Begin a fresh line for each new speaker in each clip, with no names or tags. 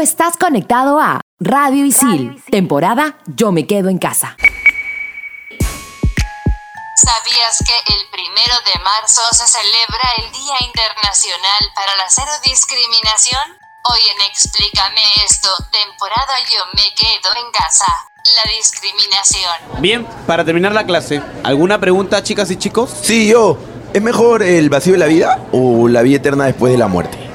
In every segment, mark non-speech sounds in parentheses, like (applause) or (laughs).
estás conectado a Radio Isil, temporada Yo me quedo en casa.
¿Sabías que el primero de marzo se celebra el Día Internacional para la Cero Discriminación? Hoy en Explícame esto, temporada Yo me quedo en casa. La discriminación.
Bien, para terminar la clase, ¿alguna pregunta, chicas y chicos?
Sí, yo. ¿Es mejor el vacío de la vida o la vida eterna después de la muerte?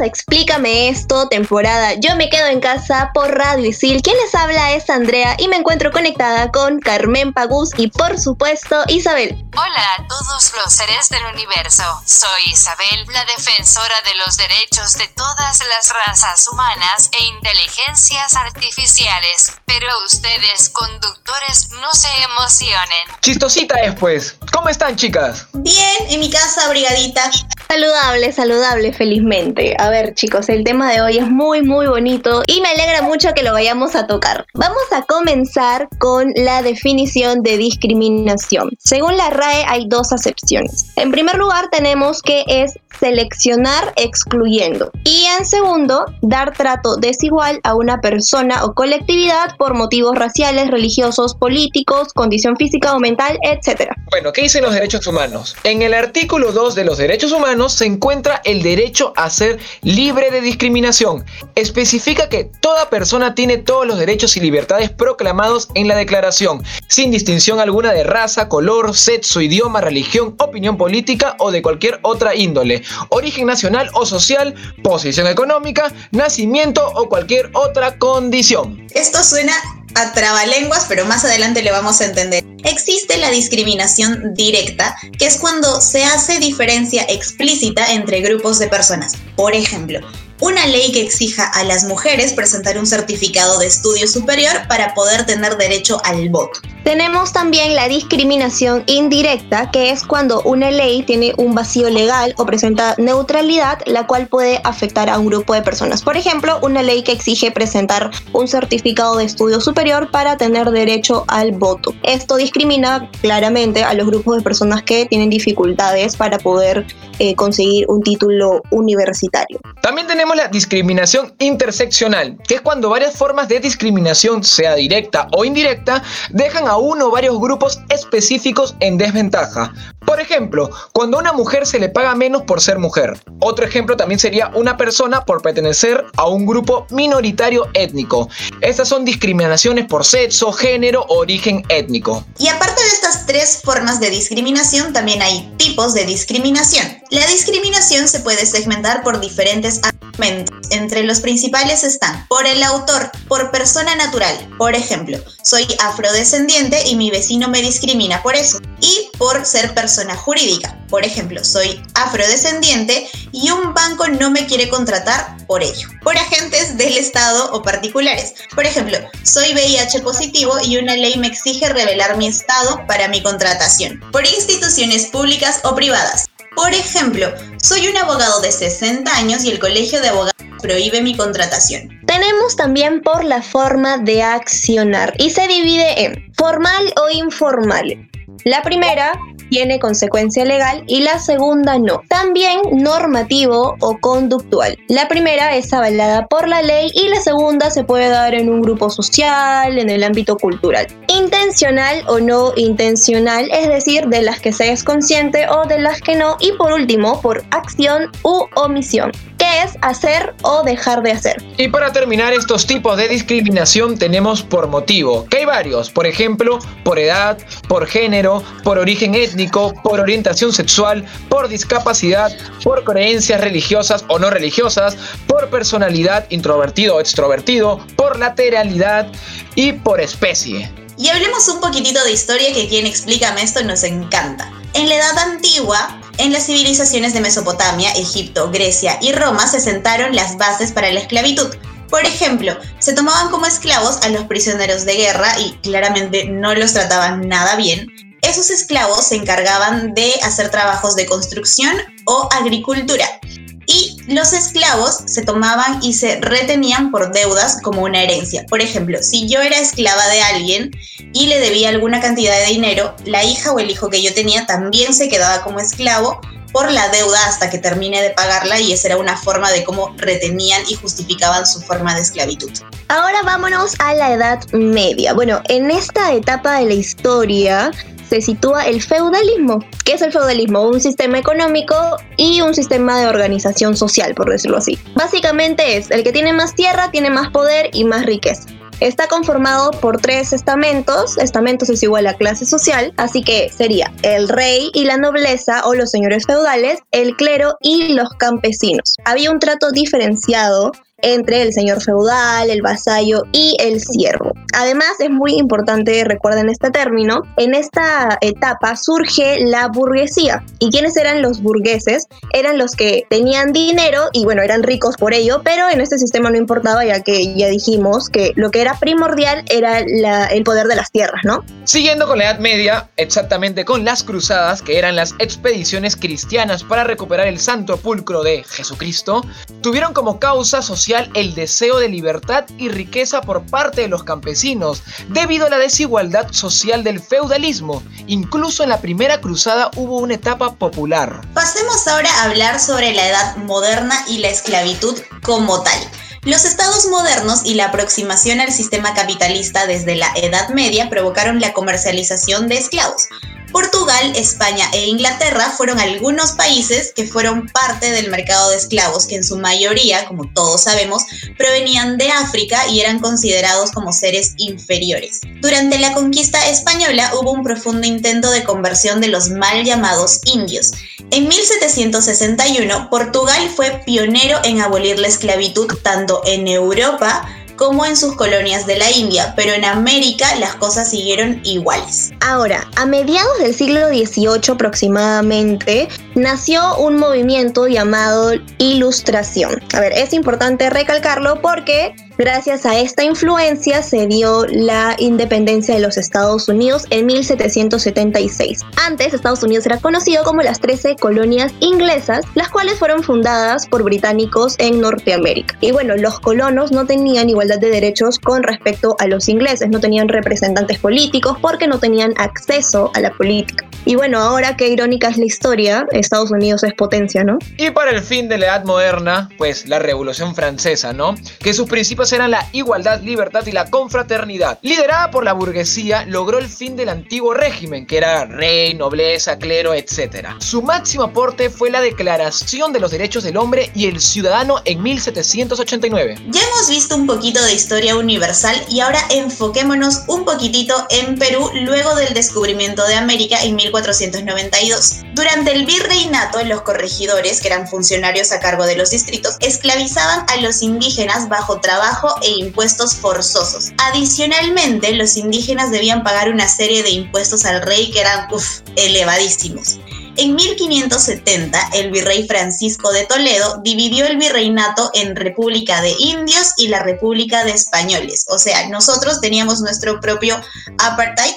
Bienvenidos a Explícame esto, temporada Yo me quedo en casa por Radio Isil. Quien les habla es Andrea y me encuentro conectada con Carmen Pagus y por supuesto Isabel.
Hola a todos los seres del universo. Soy Isabel, la defensora de los derechos de todas las razas humanas e inteligencias artificiales. Pero ustedes, conductores, no se emocionen.
Chistosita después. ¿Cómo están, chicas?
Bien, en mi casa, brigadita.
Saludable, saludable, felizmente. A ver, chicos, el tema de hoy es muy, muy bonito y me alegra mucho que lo vayamos a tocar. Vamos a comenzar con la definición de discriminación. Según la RAE hay dos acepciones. En primer lugar tenemos que es seleccionar excluyendo y en segundo dar trato desigual a una persona o colectividad por motivos raciales, religiosos, políticos, condición física o mental, etc.
Bueno, ¿qué dicen los derechos humanos? En el artículo 2 de los derechos humanos se encuentra el derecho a ser libre de discriminación. Especifica que toda persona tiene todos los derechos y libertades proclamados en la declaración, sin distinción alguna de raza, color, sexo, idioma, religión, opinión política o de cualquier otra índole, origen nacional o social, posición económica, nacimiento o cualquier otra condición.
Esto suena a trabalenguas, pero más adelante le vamos a entender. Existe la discriminación directa, que es cuando se hace diferencia explícita entre grupos de personas. Por ejemplo, una ley que exija a las mujeres presentar un certificado de estudio superior para poder tener derecho al voto.
Tenemos también la discriminación indirecta, que es cuando una ley tiene un vacío legal o presenta neutralidad, la cual puede afectar a un grupo de personas. Por ejemplo, una ley que exige presentar un certificado de estudio superior para tener derecho al voto. Esto discrimina claramente a los grupos de personas que tienen dificultades para poder eh, conseguir un título universitario.
También tenemos la discriminación interseccional, que es cuando varias formas de discriminación, sea directa o indirecta, dejan a uno o varios grupos específicos en desventaja. Por ejemplo, cuando a una mujer se le paga menos por ser mujer. Otro ejemplo también sería una persona por pertenecer a un grupo minoritario étnico. Estas son discriminaciones por sexo, género origen étnico.
Y aparte de estas tres formas de discriminación, también hay tipos de discriminación. La discriminación se puede segmentar por diferentes argumentos. Entre los principales están por el autor, por persona natural. Por ejemplo, soy afrodescendiente y mi vecino me discrimina por eso. Y por ser persona jurídica. Por ejemplo, soy afrodescendiente y un banco no me quiere contratar por ello. Por agentes del Estado o particulares. Por ejemplo, soy VIH positivo y una ley me exige revelar mi estado para mi contratación. Por instituciones públicas o privadas. Por ejemplo, soy un abogado de 60 años y el colegio de abogados prohíbe mi contratación.
Tenemos también por la forma de accionar y se divide en formal o informal. La primera tiene consecuencia legal y la segunda no. También normativo o conductual. La primera es avalada por la ley y la segunda se puede dar en un grupo social, en el ámbito cultural. Intencional o no intencional, es decir, de las que se es consciente o de las que no. Y por último, por acción u omisión es hacer o dejar de hacer.
Y para terminar estos tipos de discriminación tenemos por motivo, que hay varios, por ejemplo, por edad, por género, por origen étnico, por orientación sexual, por discapacidad, por creencias religiosas o no religiosas, por personalidad introvertido o extrovertido, por lateralidad y por especie.
Y hablemos un poquitito de historia que quien explícame esto nos encanta. En la edad antigua, En las civilizaciones de Mesopotamia, Egipto, Grecia y Roma se sentaron las bases para la esclavitud. Por ejemplo, se tomaban como esclavos a los prisioneros de guerra y claramente no los trataban nada bien. Esos esclavos se encargaban de hacer trabajos de construcción o agricultura y los esclavos se tomaban y se retenían por deudas como una herencia. Por ejemplo, si yo era esclava de alguien y le debía alguna cantidad de dinero, la hija o el hijo que yo tenía también se quedaba como esclavo por la deuda hasta que termine de pagarla y esa era una forma de cómo retenían y justificaban su forma de esclavitud.
Ahora vámonos a la Edad Media. Bueno, en esta etapa de la historia se sitúa el feudalismo. ¿Qué es el feudalismo? Un sistema económico y un sistema de organización social, por decirlo así. Básicamente es el que tiene más tierra, tiene más poder y más riqueza. Está conformado por tres estamentos. Estamentos es igual a clase social, así que sería el rey y la nobleza o los señores feudales, el clero y los campesinos. Había un trato diferenciado entre el señor feudal, el vasallo y el siervo. Además, es muy importante, recuerden este término, en esta etapa surge la burguesía. ¿Y quiénes eran los burgueses? Eran los que tenían dinero y bueno, eran ricos por ello, pero en este sistema no importaba ya que ya dijimos que lo que era primordial era el poder de las tierras, ¿no?
Siguiendo con la Edad Media, exactamente con las cruzadas, que eran las expediciones cristianas para recuperar el santo pulcro de Jesucristo, tuvieron como causa social el deseo de libertad y riqueza por parte de los campesinos, debido a la desigualdad social del feudalismo. Incluso en la primera cruzada hubo una etapa popular.
Pasemos ahora a hablar sobre la edad moderna y la esclavitud como tal. Los estados modernos y la aproximación al sistema capitalista desde la Edad Media provocaron la comercialización de esclavos. Portugal, España e Inglaterra fueron algunos países que fueron parte del mercado de esclavos que en su mayoría, como todos sabemos, provenían de África y eran considerados como seres inferiores. Durante la conquista española hubo un profundo intento de conversión de los mal llamados indios. En 1761, Portugal fue pionero en abolir la esclavitud tanto en Europa como en sus colonias de la India, pero en América las cosas siguieron iguales.
Ahora, a mediados del siglo XVIII aproximadamente, nació un movimiento llamado Ilustración. A ver, es importante recalcarlo porque Gracias a esta influencia se dio la independencia de los Estados Unidos en 1776. Antes, Estados Unidos era conocido como las 13 colonias inglesas, las cuales fueron fundadas por británicos en Norteamérica. Y bueno, los colonos no tenían igualdad de derechos con respecto a los ingleses, no tenían representantes políticos porque no tenían acceso a la política. Y bueno, ahora qué irónica es la historia, Estados Unidos es potencia, ¿no?
Y para el fin de la Edad Moderna, pues la Revolución Francesa, ¿no? Que sus principios eran la igualdad, libertad y la confraternidad. Liderada por la burguesía, logró el fin del antiguo régimen, que era rey, nobleza, clero, etc. Su máximo aporte fue la Declaración de los Derechos del Hombre y el Ciudadano en 1789.
Ya hemos visto un poquito de historia universal y ahora enfoquémonos un poquitito en Perú luego del descubrimiento de América en 1492. Durante el virreinato, los corregidores, que eran funcionarios a cargo de los distritos, esclavizaban a los indígenas bajo trabajo e impuestos forzosos. Adicionalmente, los indígenas debían pagar una serie de impuestos al rey que eran elevadísimos. En 1570, el virrey Francisco de Toledo dividió el virreinato en República de Indios y la República de Españoles. O sea, nosotros teníamos nuestro propio apartheid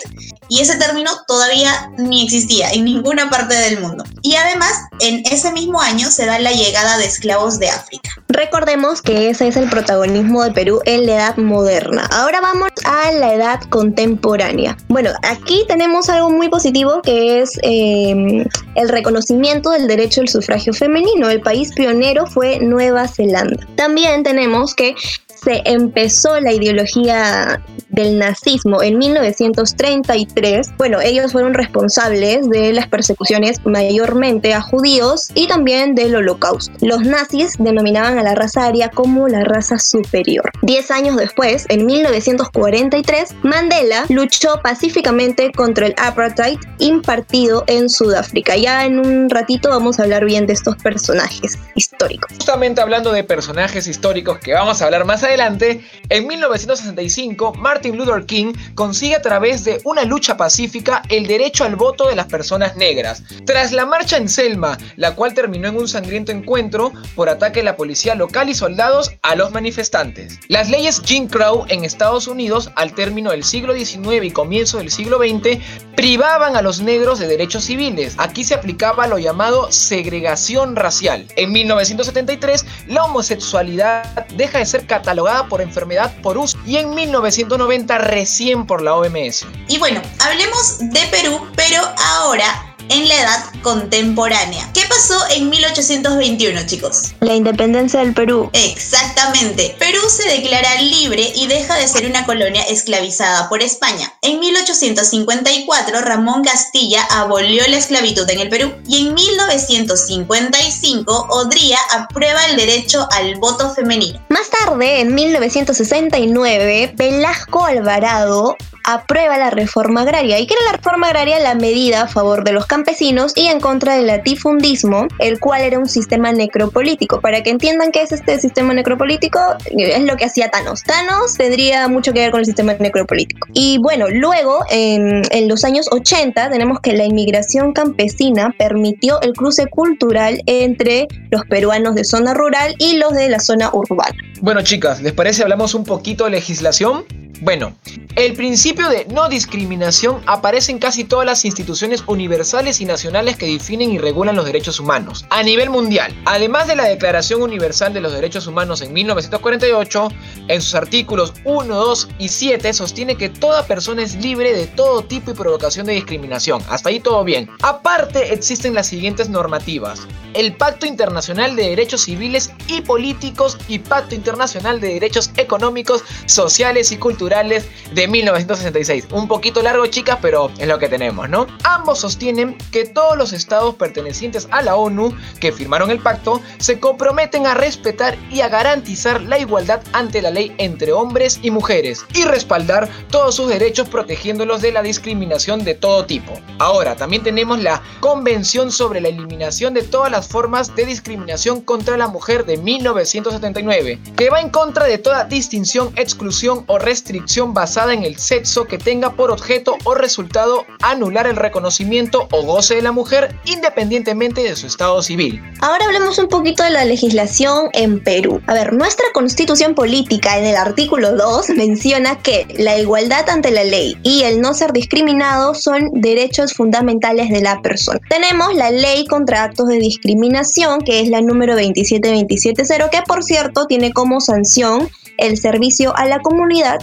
y ese término todavía ni existía en ninguna parte del mundo. Y además, en ese mismo año se da la llegada de esclavos de África.
Recordemos que ese es el protagonismo de Perú en la edad moderna. Ahora vamos a la edad contemporánea. Bueno, aquí tenemos algo muy positivo que es eh, el reconocimiento del derecho al sufragio femenino. El país pionero fue Nueva Zelanda. También tenemos que se empezó la ideología del nazismo en 1933, bueno, ellos fueron responsables de las persecuciones mayormente a judíos y también del holocausto. Los nazis denominaban a la raza aria como la raza superior. Diez años después, en 1943, Mandela luchó pacíficamente contra el apartheid impartido en Sudáfrica. Ya en un ratito vamos a hablar bien de estos personajes históricos.
Justamente hablando de personajes históricos que vamos a hablar más adelante, adelante, en 1965, Martin Luther King consigue a través de una lucha pacífica el derecho al voto de las personas negras. Tras la marcha en Selma, la cual terminó en un sangriento encuentro por ataque de la policía local y soldados a los manifestantes. Las leyes Jim Crow en Estados Unidos, al término del siglo XIX y comienzo del siglo XX, privaban a los negros de derechos civiles. Aquí se aplicaba lo llamado segregación racial. En 1973, la homosexualidad deja de ser catalogada por enfermedad por uso y en 1990 recién por la OMS.
Y bueno, hablemos de Perú, pero ahora en la edad contemporánea. ¿Qué pasó en 1821, chicos?
La independencia del Perú.
Exactamente. Perú se declara libre y deja de ser una colonia esclavizada por España. En 1854, Ramón Castilla abolió la esclavitud en el Perú y en 1955, Odría aprueba el derecho al voto femenino.
Más tarde, en 1969, Velasco Alvarado aprueba la reforma agraria. ¿Y qué era la reforma agraria? La medida a favor de los campesinos y en contra del latifundismo, el cual era un sistema necropolítico. Para que entiendan qué es este sistema necropolítico, es lo que hacía Thanos. Thanos tendría mucho que ver con el sistema necropolítico. Y bueno, luego, en, en los años 80, tenemos que la inmigración campesina permitió el cruce cultural entre los peruanos de zona rural y los de la zona urbana.
Bueno, chicas, ¿les parece hablamos un poquito de legislación? Bueno, el principio de no discriminación aparece en casi todas las instituciones universales y nacionales que definen y regulan los derechos humanos a nivel mundial. Además de la Declaración Universal de los Derechos Humanos en 1948, en sus artículos 1, 2 y 7 sostiene que toda persona es libre de todo tipo y provocación de discriminación. Hasta ahí todo bien. Aparte existen las siguientes normativas. El Pacto Internacional de Derechos Civiles y Políticos y Pacto Internacional de Derechos Económicos, Sociales y Culturales de 1966. Un poquito largo, chicas, pero es lo que tenemos, ¿no? Ambos sostienen que todos los estados pertenecientes a la ONU que firmaron el pacto se comprometen a respetar y a garantizar la igualdad ante la ley entre hombres y mujeres y respaldar todos sus derechos protegiéndolos de la discriminación de todo tipo. Ahora, también tenemos la Convención sobre la Eliminación de todas las formas de discriminación contra la mujer de 1979, que va en contra de toda distinción, exclusión o restricción basada en el sexo que tenga por objeto o resultado anular el reconocimiento o goce de la mujer independientemente de su estado civil.
Ahora hablemos un poquito de la legislación en Perú. A ver, nuestra constitución política en el artículo 2 menciona que la igualdad ante la ley y el no ser discriminado son derechos fundamentales de la persona. Tenemos la ley contra actos de discriminación, que es la número 27270, que por cierto tiene como sanción el servicio a la comunidad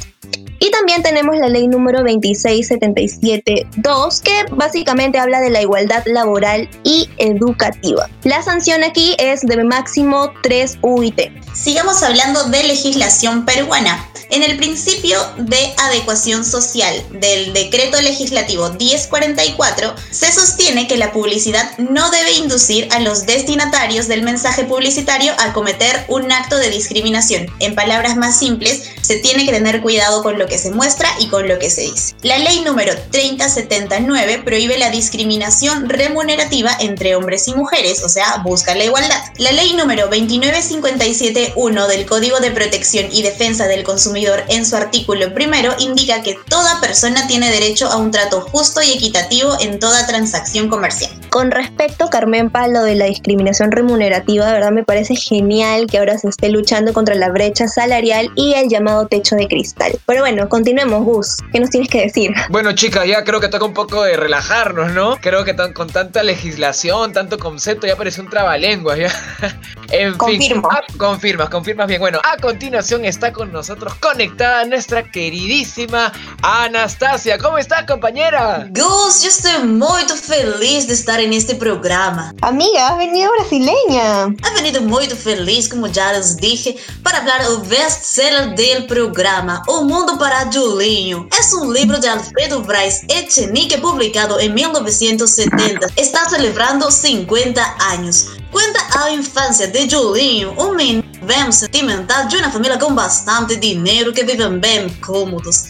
y también tenemos la ley número 26772, que básicamente habla de la igualdad laboral y educativa. La sanción aquí es de máximo 3 UIT.
Sigamos hablando de legislación peruana. En el principio de adecuación social del decreto legislativo 1044 se sostiene que la publicidad no debe inducir a los destinatarios del mensaje publicitario a cometer un acto de discriminación. En palabras más simples, se tiene que tener cuidado con lo que se muestra y con lo que se dice. La ley número 3079 prohíbe la discriminación remunerativa entre hombres y mujeres, o sea, busca la igualdad. La ley número 29571 del Código de Protección y Defensa del Consumidor en su artículo primero indica que toda persona tiene derecho a un trato justo y equitativo en toda transacción comercial.
Con respecto, Carmen Palo, de la discriminación remunerativa, de verdad me parece genial que ahora se esté luchando contra la brecha salarial y el llamado techo de cristal. Pero bueno, continuemos, Gus. ¿Qué nos tienes que decir?
Bueno, chicas, ya creo que toca un poco de relajarnos, ¿no? Creo que con tanta legislación, tanto concepto, ya parece un trabalenguas, ¿ya? (laughs)
en Confirmo.
fin. Ah, confirmas, confirmas bien. Bueno, a continuación está con nosotros conectada nuestra queridísima Anastasia. ¿Cómo estás, compañera?
Gus, yo estoy muy feliz de estar en este programa.
Amiga, has venido brasileña.
He venido muy feliz, como ya les dije, para hablar del best-seller del programa, O Mundo para Julinho. Es un libro de Alfredo Braz Echenique publicado en 1970. Está celebrando 50 años. Cuenta a infancia de Julinho, un menino sentimental de una familia con bastante dinero que viven bien cómodos.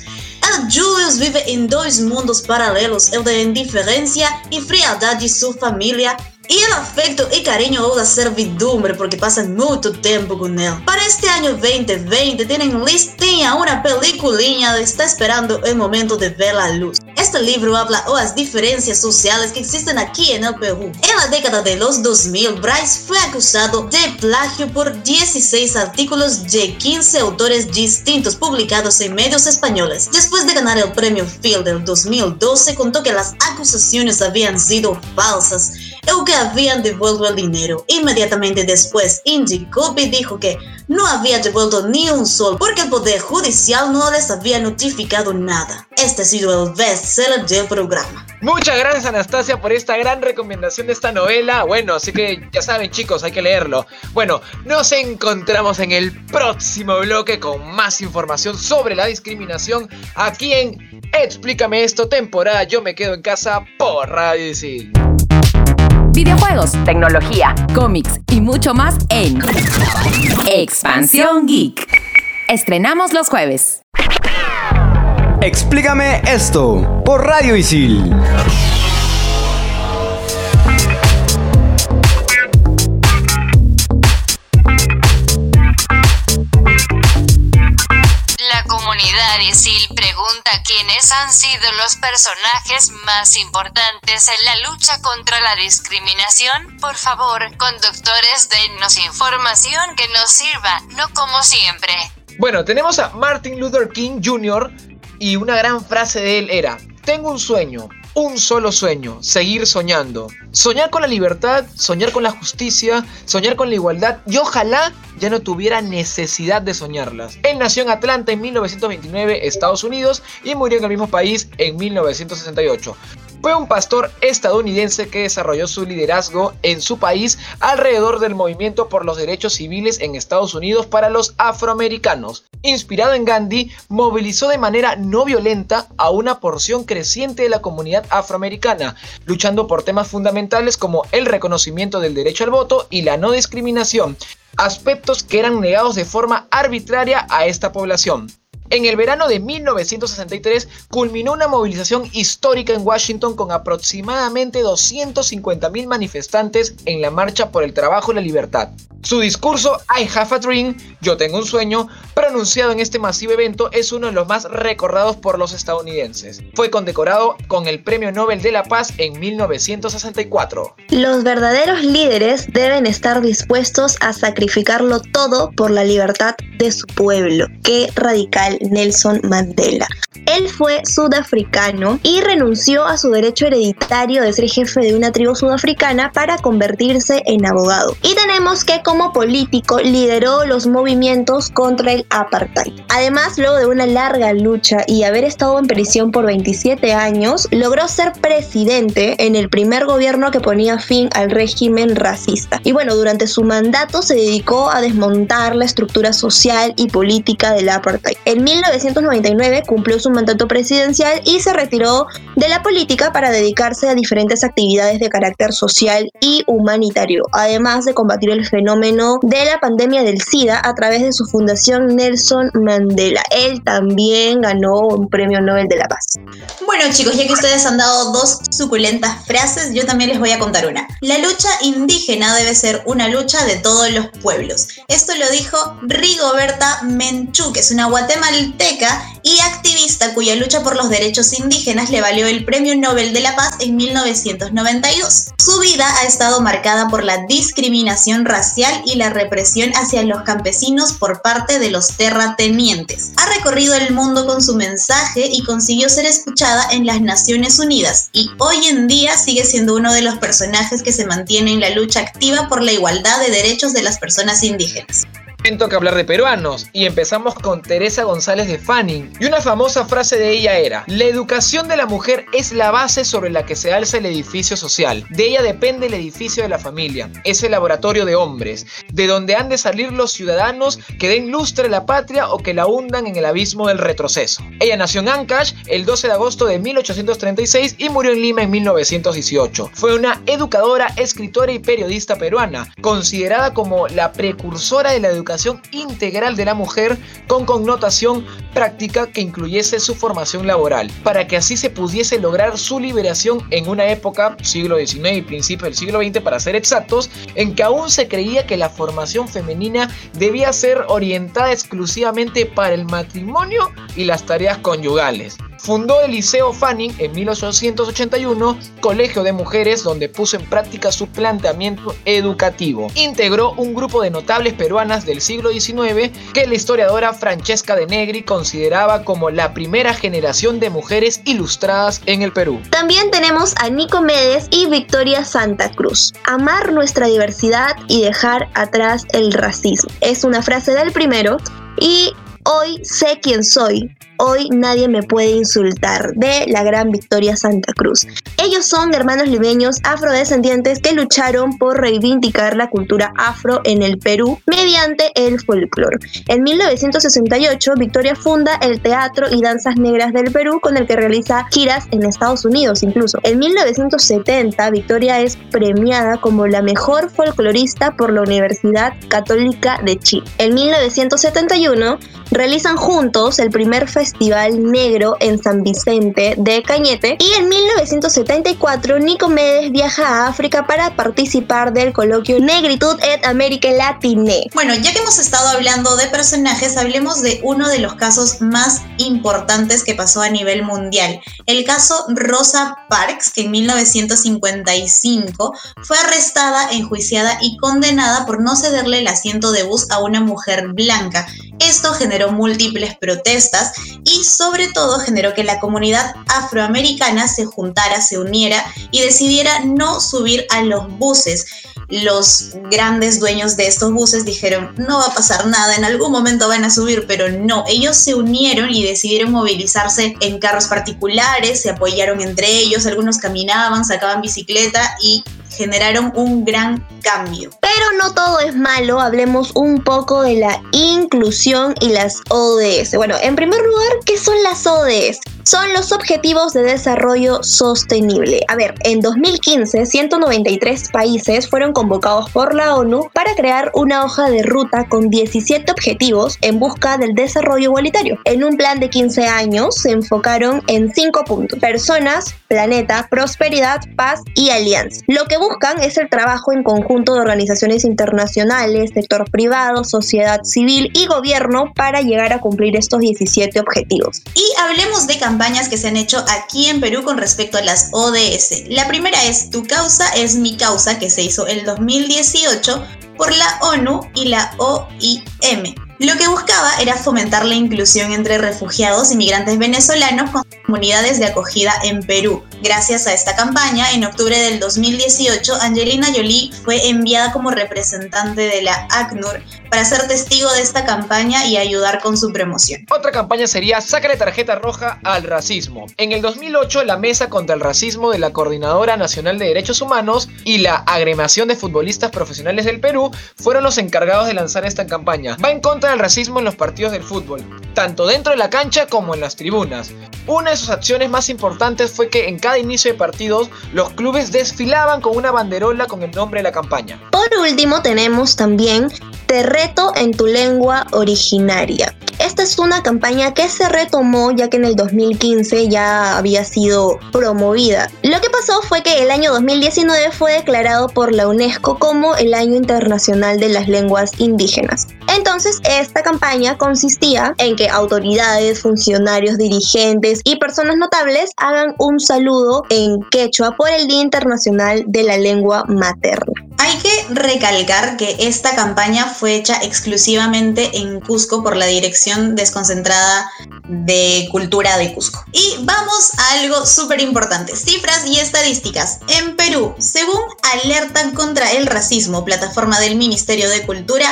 El Julius vive en dos mundos paralelos, el de indiferencia y frialdad de su familia y el afecto y cariño o la servidumbre porque pasan mucho tiempo con él. Para este año 2020 tienen listinha una peliculinha está esperando el momento de ver la luz. Este libro habla de las diferencias sociales que existen aquí en el Perú. En la década de los 2000, Bryce fue acusado de plagio por 16 artículos de 15 autores distintos publicados en medios españoles. Después de ganar el premio Field del 2012, contó que las acusaciones habían sido falsas o que habían devuelto el dinero. Inmediatamente después, indicó y dijo que no había devuelto ni un sol porque el Poder Judicial no les había notificado nada. Este ha sido el bestseller del programa.
Muchas gracias Anastasia por esta gran recomendación de esta novela. Bueno, así que ya saben chicos, hay que leerlo. Bueno, nos encontramos en el próximo bloque con más información sobre la discriminación aquí en Explícame esto, temporada Yo me quedo en casa por Radio
videojuegos, tecnología, cómics y mucho más en Expansión Geek. Estrenamos los jueves.
Explícame esto por Radio Isil.
comunidad Isil pregunta quiénes han sido los personajes más importantes en la lucha contra la discriminación. Por favor, conductores, dennos información que nos sirva, no como siempre.
Bueno, tenemos a Martin Luther King Jr. y una gran frase de él era, tengo un sueño, un solo sueño, seguir soñando. Soñar con la libertad, soñar con la justicia, soñar con la igualdad y ojalá ya no tuviera necesidad de soñarlas. Él nació en Atlanta en 1929, Estados Unidos, y murió en el mismo país en 1968. Fue un pastor estadounidense que desarrolló su liderazgo en su país alrededor del movimiento por los derechos civiles en Estados Unidos para los afroamericanos. Inspirado en Gandhi, movilizó de manera no violenta a una porción creciente de la comunidad afroamericana, luchando por temas fundamentales como el reconocimiento del derecho al voto y la no discriminación, aspectos que eran negados de forma arbitraria a esta población. En el verano de 1963 culminó una movilización histórica en Washington con aproximadamente 250.000 manifestantes en la marcha por el trabajo y la libertad. Su discurso I Have a Dream, Yo tengo un sueño, pronunciado en este masivo evento, es uno de los más recordados por los estadounidenses. Fue condecorado con el Premio Nobel de la Paz en 1964.
Los verdaderos líderes deben estar dispuestos a sacrificarlo todo por la libertad de su pueblo. Qué radical Nelson Mandela. Él fue sudafricano y renunció a su derecho hereditario de ser jefe de una tribu sudafricana para convertirse en abogado. Y tenemos que como político lideró los movimientos contra el apartheid. Además, luego de una larga lucha y haber estado en prisión por 27 años, logró ser presidente en el primer gobierno que ponía fin al régimen racista. Y bueno, durante su mandato se dedicó a desmontar la estructura social y política del apartheid. 1999 cumplió su mandato presidencial y se retiró de la política para dedicarse a diferentes actividades de carácter social y humanitario, además de combatir el fenómeno de la pandemia del SIDA a través de su fundación Nelson Mandela. Él también ganó un premio Nobel de la Paz.
Bueno chicos, ya que ustedes han dado dos suculentas frases, yo también les voy a contar una. La lucha indígena debe ser una lucha de todos los pueblos. Esto lo dijo Rigoberta Menchú, que es una guatemalteca y activista cuya lucha por los derechos indígenas le valió el Premio Nobel de la Paz en 1992. Su vida ha estado marcada por la discriminación racial y la represión hacia los campesinos por parte de los terratenientes. Ha recorrido el mundo con su mensaje y consiguió ser escuchada en las Naciones Unidas y hoy en día sigue siendo uno de los personajes que se mantiene en la lucha activa por la igualdad de derechos de las personas indígenas
que hablar de peruanos y empezamos con Teresa González de Fanning y una famosa frase de ella era La educación de la mujer es la base sobre la que se alza el edificio social. De ella depende el edificio de la familia, es el laboratorio de hombres, de donde han de salir los ciudadanos que den lustre a la patria o que la hundan en el abismo del retroceso. Ella nació en Ancash el 12 de agosto de 1836 y murió en Lima en 1918. Fue una educadora, escritora y periodista peruana, considerada como la precursora de la educación integral de la mujer con connotación práctica que incluyese su formación laboral, para que así se pudiese lograr su liberación en una época, siglo XIX y principios del siglo XX para ser exactos, en que aún se creía que la formación femenina debía ser orientada exclusivamente para el matrimonio y las tareas conyugales. Fundó el Liceo Fanning en 1881, colegio de mujeres donde puso en práctica su planteamiento educativo. Integró un grupo de notables peruanas del siglo XIX que la historiadora Francesca de Negri consideraba como la primera generación de mujeres ilustradas en el Perú.
También tenemos a Nicomedes y Victoria Santa Cruz. Amar nuestra diversidad y dejar atrás el racismo. Es una frase del primero y hoy sé quién soy, Hoy nadie me puede insultar de la gran Victoria Santa Cruz. Ellos son hermanos limeños afrodescendientes que lucharon por reivindicar la cultura afro en el Perú mediante el folclore. En 1968, Victoria funda el Teatro y Danzas Negras del Perú con el que realiza giras en Estados Unidos incluso. En 1970, Victoria es premiada como la mejor folclorista por la Universidad Católica de Chile. En 1971, realizan juntos el primer festival negro en San Vicente de Cañete y en 1974 Nicomedes viaja a África para participar del coloquio Negritud et América Latine.
Bueno, ya que hemos estado hablando de personajes, hablemos de uno de los casos más importantes que pasó a nivel mundial, el caso Rosa Parks, que en 1955 fue arrestada, enjuiciada y condenada por no cederle el asiento de bus a una mujer blanca. Esto generó múltiples protestas y sobre todo generó que la comunidad afroamericana se juntara, se uniera y decidiera no subir a los buses. Los grandes dueños de estos buses dijeron, no va a pasar nada, en algún momento van a subir, pero no, ellos se unieron y decidieron movilizarse en carros particulares, se apoyaron entre ellos, algunos caminaban, sacaban bicicleta y generaron un gran cambio.
Pero no todo es malo, hablemos un poco de la inclusión y las ODS. Bueno, en primer lugar, ¿qué son las ODS? Son los Objetivos de Desarrollo Sostenible. A ver, en 2015, 193 países fueron convocados por la ONU para crear una hoja de ruta con 17 objetivos en busca del desarrollo igualitario. En un plan de 15 años se enfocaron en 5 puntos. Personas, planeta, prosperidad, paz y alianza. Lo que buscan es el trabajo en conjunto de organizaciones internacionales, sector privado, sociedad civil y gobierno para llegar a cumplir estos 17 objetivos.
Y hablemos de campañas que se han hecho aquí en Perú con respecto a las ODS. La primera es Tu causa es mi causa, que se hizo el 2018 por la ONU y la OIM. Lo que buscaba era fomentar la inclusión entre refugiados y migrantes venezolanos con comunidades de acogida en Perú. Gracias a esta campaña, en octubre del 2018, Angelina Jolie fue enviada como representante de la ACNUR para ser testigo de esta campaña y ayudar con su promoción.
Otra campaña sería Sácale tarjeta roja al racismo. En el 2008, la Mesa contra el Racismo de la Coordinadora Nacional de Derechos Humanos y la Agremación de Futbolistas Profesionales del Perú fueron los encargados de lanzar esta campaña. Va en contra del racismo en los partidos del fútbol, tanto dentro de la cancha como en las tribunas. Una de sus acciones más importantes fue que en cada inicio de partidos los clubes desfilaban con una banderola con el nombre de la campaña.
Por último tenemos también Te reto en tu lengua originaria. Esta es una campaña que se retomó ya que en el 2015 ya había sido promovida. Lo que pasó fue que el año 2019 fue declarado por la UNESCO como el Año Internacional de las Lenguas Indígenas. Entonces, esta campaña consistía en que autoridades, funcionarios, dirigentes y personas notables hagan un saludo en quechua por el Día Internacional de la Lengua Materna.
Hay que recalcar que esta campaña fue hecha exclusivamente en Cusco por la Dirección Desconcentrada de Cultura de Cusco. Y vamos a algo súper importante, cifras y estadísticas. En Perú, según Alerta contra el Racismo, plataforma del Ministerio de Cultura,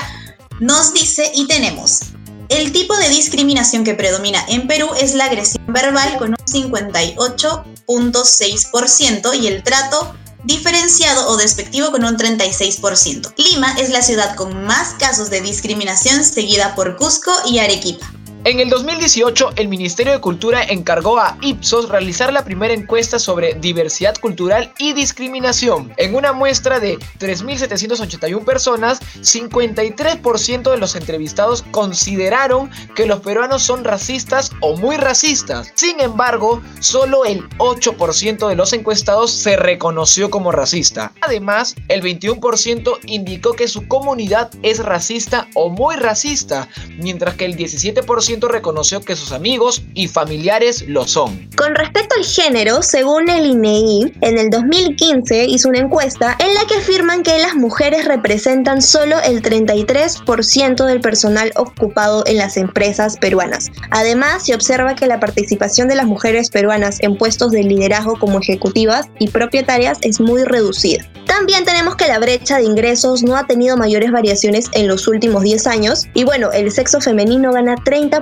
nos dice y tenemos el tipo de discriminación que predomina en Perú es la agresión verbal con un 58.6% y el trato diferenciado o despectivo con un 36%. Lima es la ciudad con más casos de discriminación seguida por Cusco y Arequipa.
En el 2018, el Ministerio de Cultura encargó a Ipsos realizar la primera encuesta sobre diversidad cultural y discriminación. En una muestra de 3.781 personas, 53% de los entrevistados consideraron que los peruanos son racistas o muy racistas. Sin embargo, solo el 8% de los encuestados se reconoció como racista. Además, el 21% indicó que su comunidad es racista o muy racista, mientras que el 17% reconoció que sus amigos y familiares lo son.
Con respecto al género, según el INEI, e en el 2015 hizo una encuesta en la que afirman que las mujeres representan solo el 33% del personal ocupado en las empresas peruanas. Además, se observa que la participación de las mujeres peruanas en puestos de liderazgo como ejecutivas y propietarias es muy reducida. También tenemos que la brecha de ingresos no ha tenido mayores variaciones en los últimos 10 años y bueno, el sexo femenino gana 30%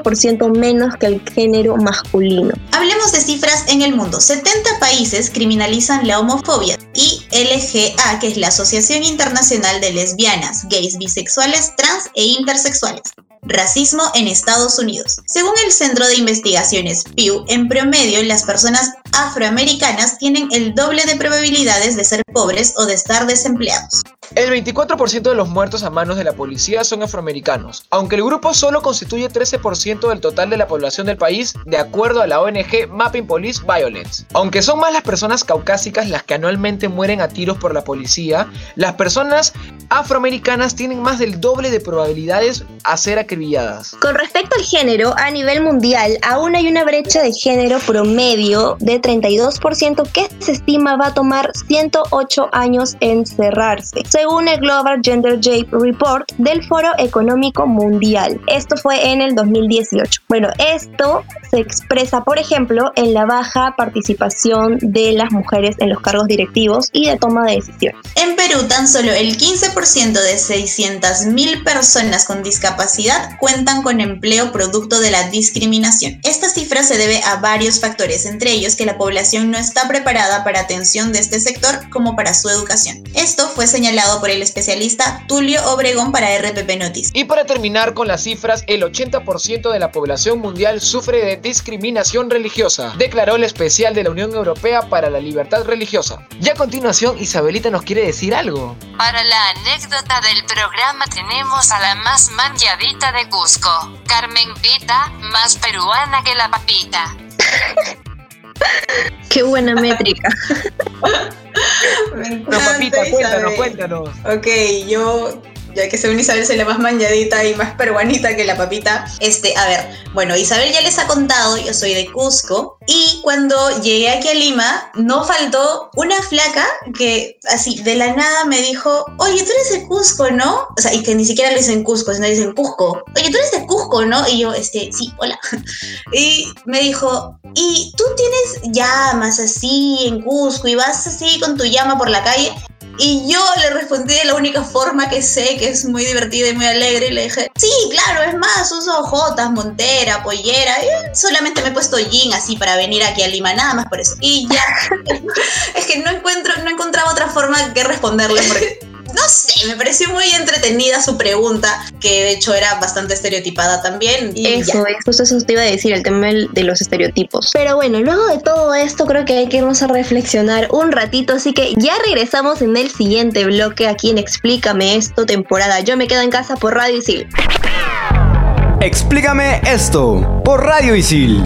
menos que el género masculino.
Hablemos de cifras en el mundo. 70 países criminalizan la homofobia y LGA, que es la Asociación Internacional de Lesbianas, Gays, Bisexuales, Trans e Intersexuales. Racismo en Estados Unidos. Según el Centro de Investigaciones Pew, en promedio las personas afroamericanas tienen el doble de probabilidades de ser pobres o de estar desempleados.
El 24% de los muertos a manos de la policía son afroamericanos, aunque el grupo solo constituye 13% del total de la población del país, de acuerdo a la ONG Mapping Police Violence. Aunque son más las personas caucásicas las que anualmente mueren a tiros por la policía, las personas afroamericanas tienen más del doble de probabilidades a ser acribilladas.
Con respecto al género, a nivel mundial, aún hay una brecha de género promedio de 32% que se estima va a tomar 108 años en cerrarse según el Global Gender Gap Report del Foro Económico Mundial. Esto fue en el 2018. Bueno, esto se expresa, por ejemplo, en la baja participación de las mujeres en los cargos directivos y de toma de decisiones.
En Perú, tan solo el 15% de 600.000 personas con discapacidad cuentan con empleo producto de la discriminación. Esta cifra se debe a varios factores, entre ellos que la población no está preparada para atención de este sector como para su educación. Esto fue señalado por el especialista Tulio Obregón para RPP Noticias.
Y para terminar con las cifras, el 80% de la población mundial sufre de discriminación religiosa, declaró el especial de la Unión Europea para la Libertad Religiosa. Y a continuación, Isabelita nos quiere decir algo.
Para la anécdota del programa tenemos a la más manchadita de Cusco, Carmen Pita, más peruana que la papita. (laughs) (laughs)
Qué buena métrica. (laughs)
no, papita, cuéntanos, cuéntanos.
Ok, yo ya que según Isabel soy la más manjadita y más peruanita que la papita. Este, a ver, bueno, Isabel ya les ha contado, yo soy de Cusco y cuando llegué aquí a Lima no faltó una flaca que así de la nada me dijo, oye, tú eres de Cusco, ¿no? O sea, y que ni siquiera le dicen Cusco, sino dicen Cusco. Oye, tú eres de Cusco, ¿no? Y yo, este, sí, hola. (laughs) Y me dijo, ¿y tú tienes llamas así en Cusco y vas así con tu llama por la calle? Y yo le respondí de la única forma que sé, que es muy divertida y muy alegre, y le dije, sí, claro, es más, uso jotas, montera, pollera, y solamente me he puesto jean así para venir aquí a Lima, nada más por eso. Y ya, es que no encuentro, no encontraba otra forma que responderle porque no sé, me pareció muy entretenida su pregunta, que de hecho era bastante estereotipada también.
eso, es, justo eso te iba a decir, el tema de los estereotipos. Pero bueno, luego de todo esto creo que hay que irnos a reflexionar un ratito, así que ya regresamos en el siguiente bloque aquí en Explícame esto, temporada Yo me quedo en casa por Radio Isil.
Explícame esto por Radio Isil.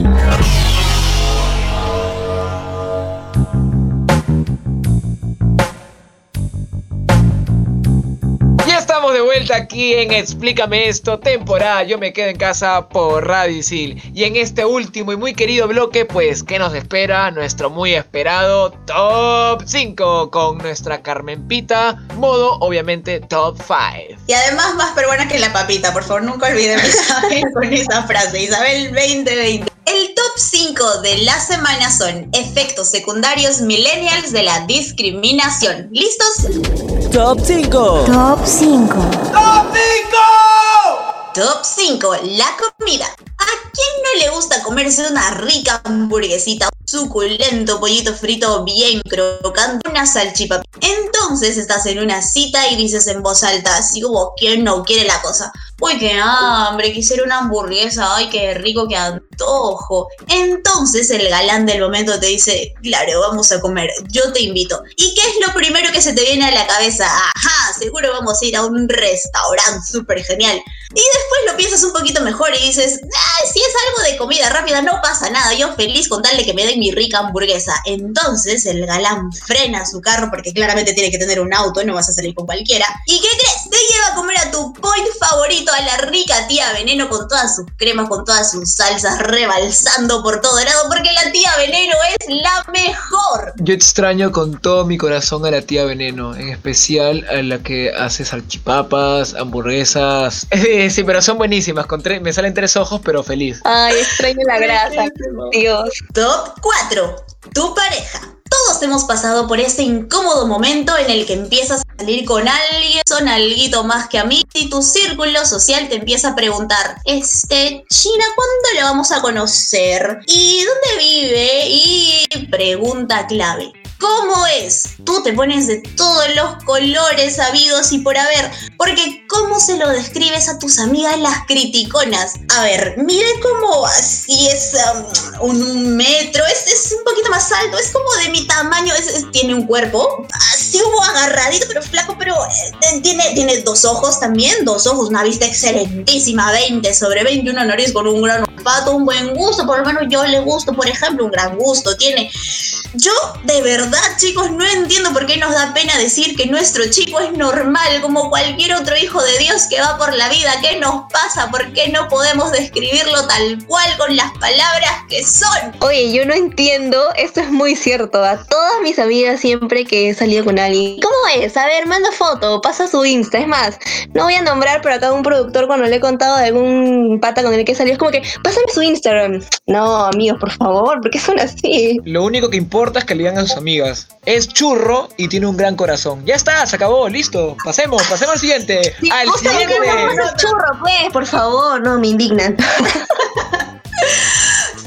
Vuelta aquí en Explícame esto, temporada Yo me quedo en casa por Radio Isil. Y en este último y muy querido bloque, pues, ¿qué nos espera? Nuestro muy esperado Top 5 con nuestra Carmen Pita, modo obviamente Top 5.
Y además más peruana que la papita, por favor, nunca olviden Isabel (laughs) con esa frase, Isabel 2020. El top 5 de la semana son efectos secundarios millennials de la discriminación. ¿Listos?
Top 5.
Top 5.
Top 5.
Top 5. La comida. ¿A quién no le gusta comerse una rica hamburguesita, un suculento pollito frito bien crocante, una salchipapa? Entonces estás en una cita y dices en voz alta, así como, ¿quién no quiere la cosa? Uy, qué hambre, quisiera una hamburguesa, ay, qué rico, qué antojo. Entonces el galán del momento te dice, claro, vamos a comer, yo te invito. ¿Y qué es lo primero que se te viene a la cabeza? Ajá, seguro vamos a ir a un restaurante súper genial. Y después lo piensas un poquito mejor y dices, ah, si es algo de comida rápida, no pasa nada, yo feliz con tal de que me den mi rica hamburguesa. Entonces el galán frena su carro porque claramente tiene que tener un auto, no vas a salir con cualquiera. ¿Y qué crees? Te lleva a comer a tu point favorito, a la rica tía Veneno con todas sus cremas, con todas sus salsas rebalsando por todo lado, porque la tía Veneno es la mejor.
Yo extraño con todo mi corazón a la tía Veneno, en especial a la que hace salchipapas, hamburguesas. (laughs) sí, pero son buenísimas, con tres- me salen tres ojos, pero feliz.
Ay, extraño la grasa. Dios.
Top 4. Tu pareja. Todos hemos pasado por ese incómodo momento en el que empiezas a salir con alguien, son alguito más que a mí, y tu círculo social te empieza a preguntar, este, China, ¿cuándo la vamos a conocer? ¿Y dónde vive? Y pregunta clave. ¿Cómo es? Tú te pones de todos los colores habidos y por haber, porque ¿cómo se lo describes a tus amigas las criticonas? A ver, mire cómo así es um, un metro, es, es un poquito más alto, es como de mi tamaño, tiene un cuerpo así como agarradito, pero flaco, pero eh, tiene, tiene dos ojos también, dos ojos, una vista excelentísima, 20 sobre 20, una nariz con un gran olfato, un buen gusto, por lo menos yo le gusto, por ejemplo, un gran gusto tiene. Yo de verdad, chicos, no entiendo por qué nos da pena decir que nuestro chico es normal, como cualquier otro hijo de Dios que va por la vida. ¿Qué nos pasa? ¿Por qué no podemos describirlo tal cual con las palabras que son?
Oye, yo no entiendo, esto es muy cierto. A todas mis amigas siempre que he salido con alguien, ¿cómo es? A ver, manda foto, pasa su Insta. Es más, no voy a nombrar, pero acá a un productor cuando le he contado de algún pata con el que salió, es como que, pásame su Instagram. No, amigos, por favor, ¿por qué son así?
Lo único que importa es que le digan a sus Es churro y tiene un gran corazón. Ya está, se acabó, listo. Pasemos, pasemos al siguiente. al siguiente.
no churro, pues, por favor, no, me indignan. (laughs)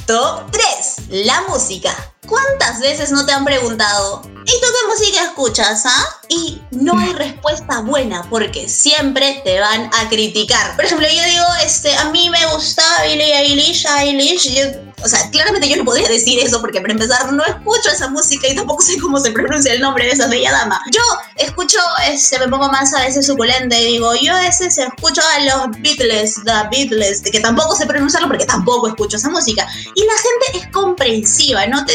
Top 3. La música. ¿Cuántas veces no te han preguntado, ¿y tú qué música escuchas, ah? Y no hay (laughs) respuesta buena porque siempre te van a criticar. Por ejemplo, yo digo, este, a mí me gusta Billie Eilish, Eilish. yo- o sea, claramente yo no podría decir eso porque para empezar no escucho esa música y tampoco sé cómo se pronuncia el nombre de esa bella dama. Yo escucho, este, me pongo más a veces suculente y digo, yo a veces escucho a los Beatles, The Beatles, que tampoco sé pronunciarlo porque tampoco escucho esa música. Y la gente es comprensiva, ¿no? Te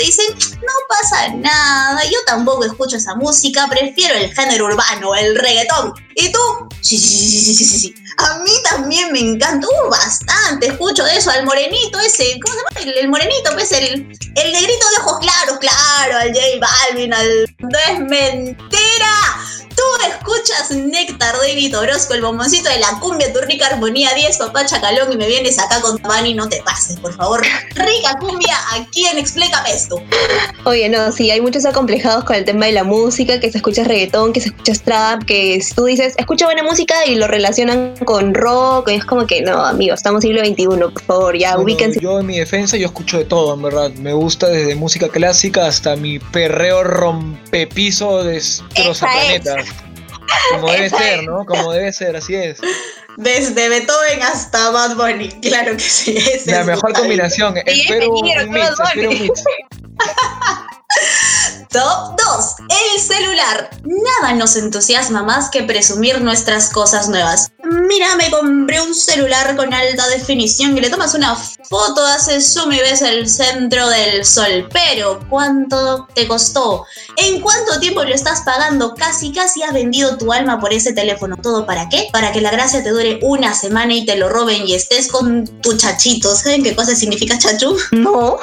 no pasa nada, yo tampoco escucho esa música, prefiero el género urbano, el reggaetón. ¿Y tú? Sí, sí, sí, sí, sí, sí, sí. A mí también me encanta, uh, bastante, escucho eso, al morenito ese, ¿cómo se llama? El, el morenito, pues el, el negrito de ojos claros, claro, al J Balvin, al... No es mentira. Tú escuchas Néctar David Orozco, el bomboncito de la cumbia, tu rica armonía 10, papá chacalón, y me vienes acá con Tabani, no te pases, por favor. Rica cumbia, ¿a quién? Explícame esto.
Oye, no, sí, hay muchos acomplejados con el tema de la música, que se escucha reggaetón, que se escucha trap, que tú dices, escucha buena música y lo relacionan con rock, y es como que no, amigos, estamos siglo XXI, por favor, ya
Bueno,
ubíquense.
yo en mi defensa yo escucho de todo, en verdad. Me gusta desde música clásica hasta mi perreo rompepiso de planetas. Como debe ser. ¿no? Como debe ser, así es.
Desde Beethoven hasta Bad Bunny, (laughs) claro que sí.
La mejor combinación. Espero un mix, espero un mix. (laughs)
Top 2. El celular. Nada nos entusiasma más que presumir nuestras cosas nuevas. Mira, me compré un celular con alta definición y le tomas una foto, haces zoom y ves el centro del sol. Pero, ¿cuánto te costó? ¿En cuánto tiempo lo estás pagando? Casi, casi has vendido tu alma por ese teléfono. ¿Todo para qué? Para que la gracia te dure una semana y te lo roben y estés con tu chachito. ¿Saben qué cosa significa chachu?
No.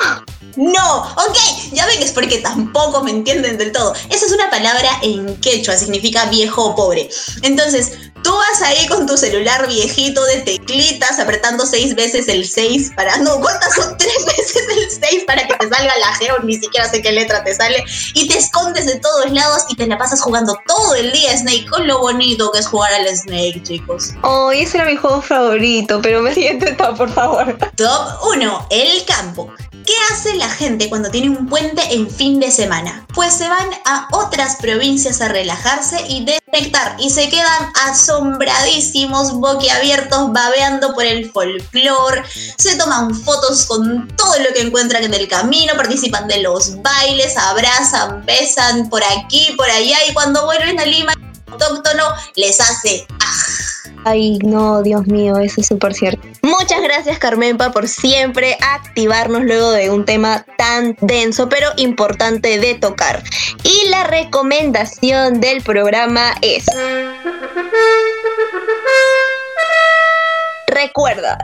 No, ok, ya ven que es porque tampoco me entienden del todo. Esa es una palabra en quechua, significa viejo o pobre. Entonces, tú vas ahí con tu celular viejito de teclitas apretando seis veces el 6 para... No, ¿cuántas son? (laughs) Tres veces el 6 para que te salga la G o ni siquiera sé qué letra te sale. Y te escondes de todos lados y te la pasas jugando todo el día Snake con lo bonito que es jugar al Snake, chicos.
Oh, ese era mi juego favorito, pero me siguiente top, por favor.
Top 1. El campo. ¿Qué hace la gente cuando tiene un puente en fin de semana? Pues se van a otras provincias a relajarse y desconectar y se quedan asombradísimos, boquiabiertos, babeando por el folclore, se toman fotos con todo lo que encuentran en el camino, participan de los bailes, abrazan, besan por aquí, por allá y cuando vuelven a Lima, el autóctono les hace ¡ah!
Ay, no, Dios mío, eso es súper cierto. Muchas gracias, Carmenpa, por siempre activarnos luego de un tema tan denso, pero importante de tocar. Y la recomendación del programa es...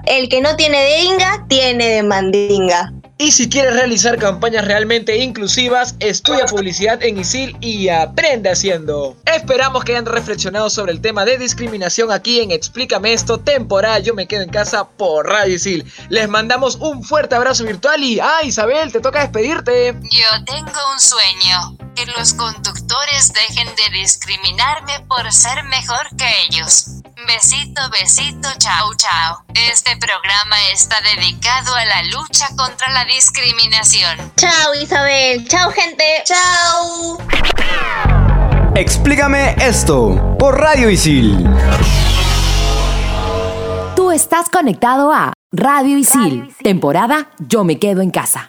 El que no tiene de inga, tiene de mandinga.
Y si quieres realizar campañas realmente inclusivas, estudia publicidad en ISIL y aprende haciendo. Esperamos que hayan reflexionado sobre el tema de discriminación aquí en Explícame esto, temporada Yo me quedo en casa por Radio ISIL. Les mandamos un fuerte abrazo virtual y, ah, Isabel, te toca despedirte.
Yo tengo un sueño, que los conductores dejen de discriminarme por ser mejor que ellos. Besito, besito, chao, chao. Este programa está dedicado a la lucha contra la discriminación.
Chao, Isabel. Chao, gente.
¡Chao!
Explícame esto por Radio Isil.
Tú estás conectado a Radio Isil, temporada Yo me quedo en casa.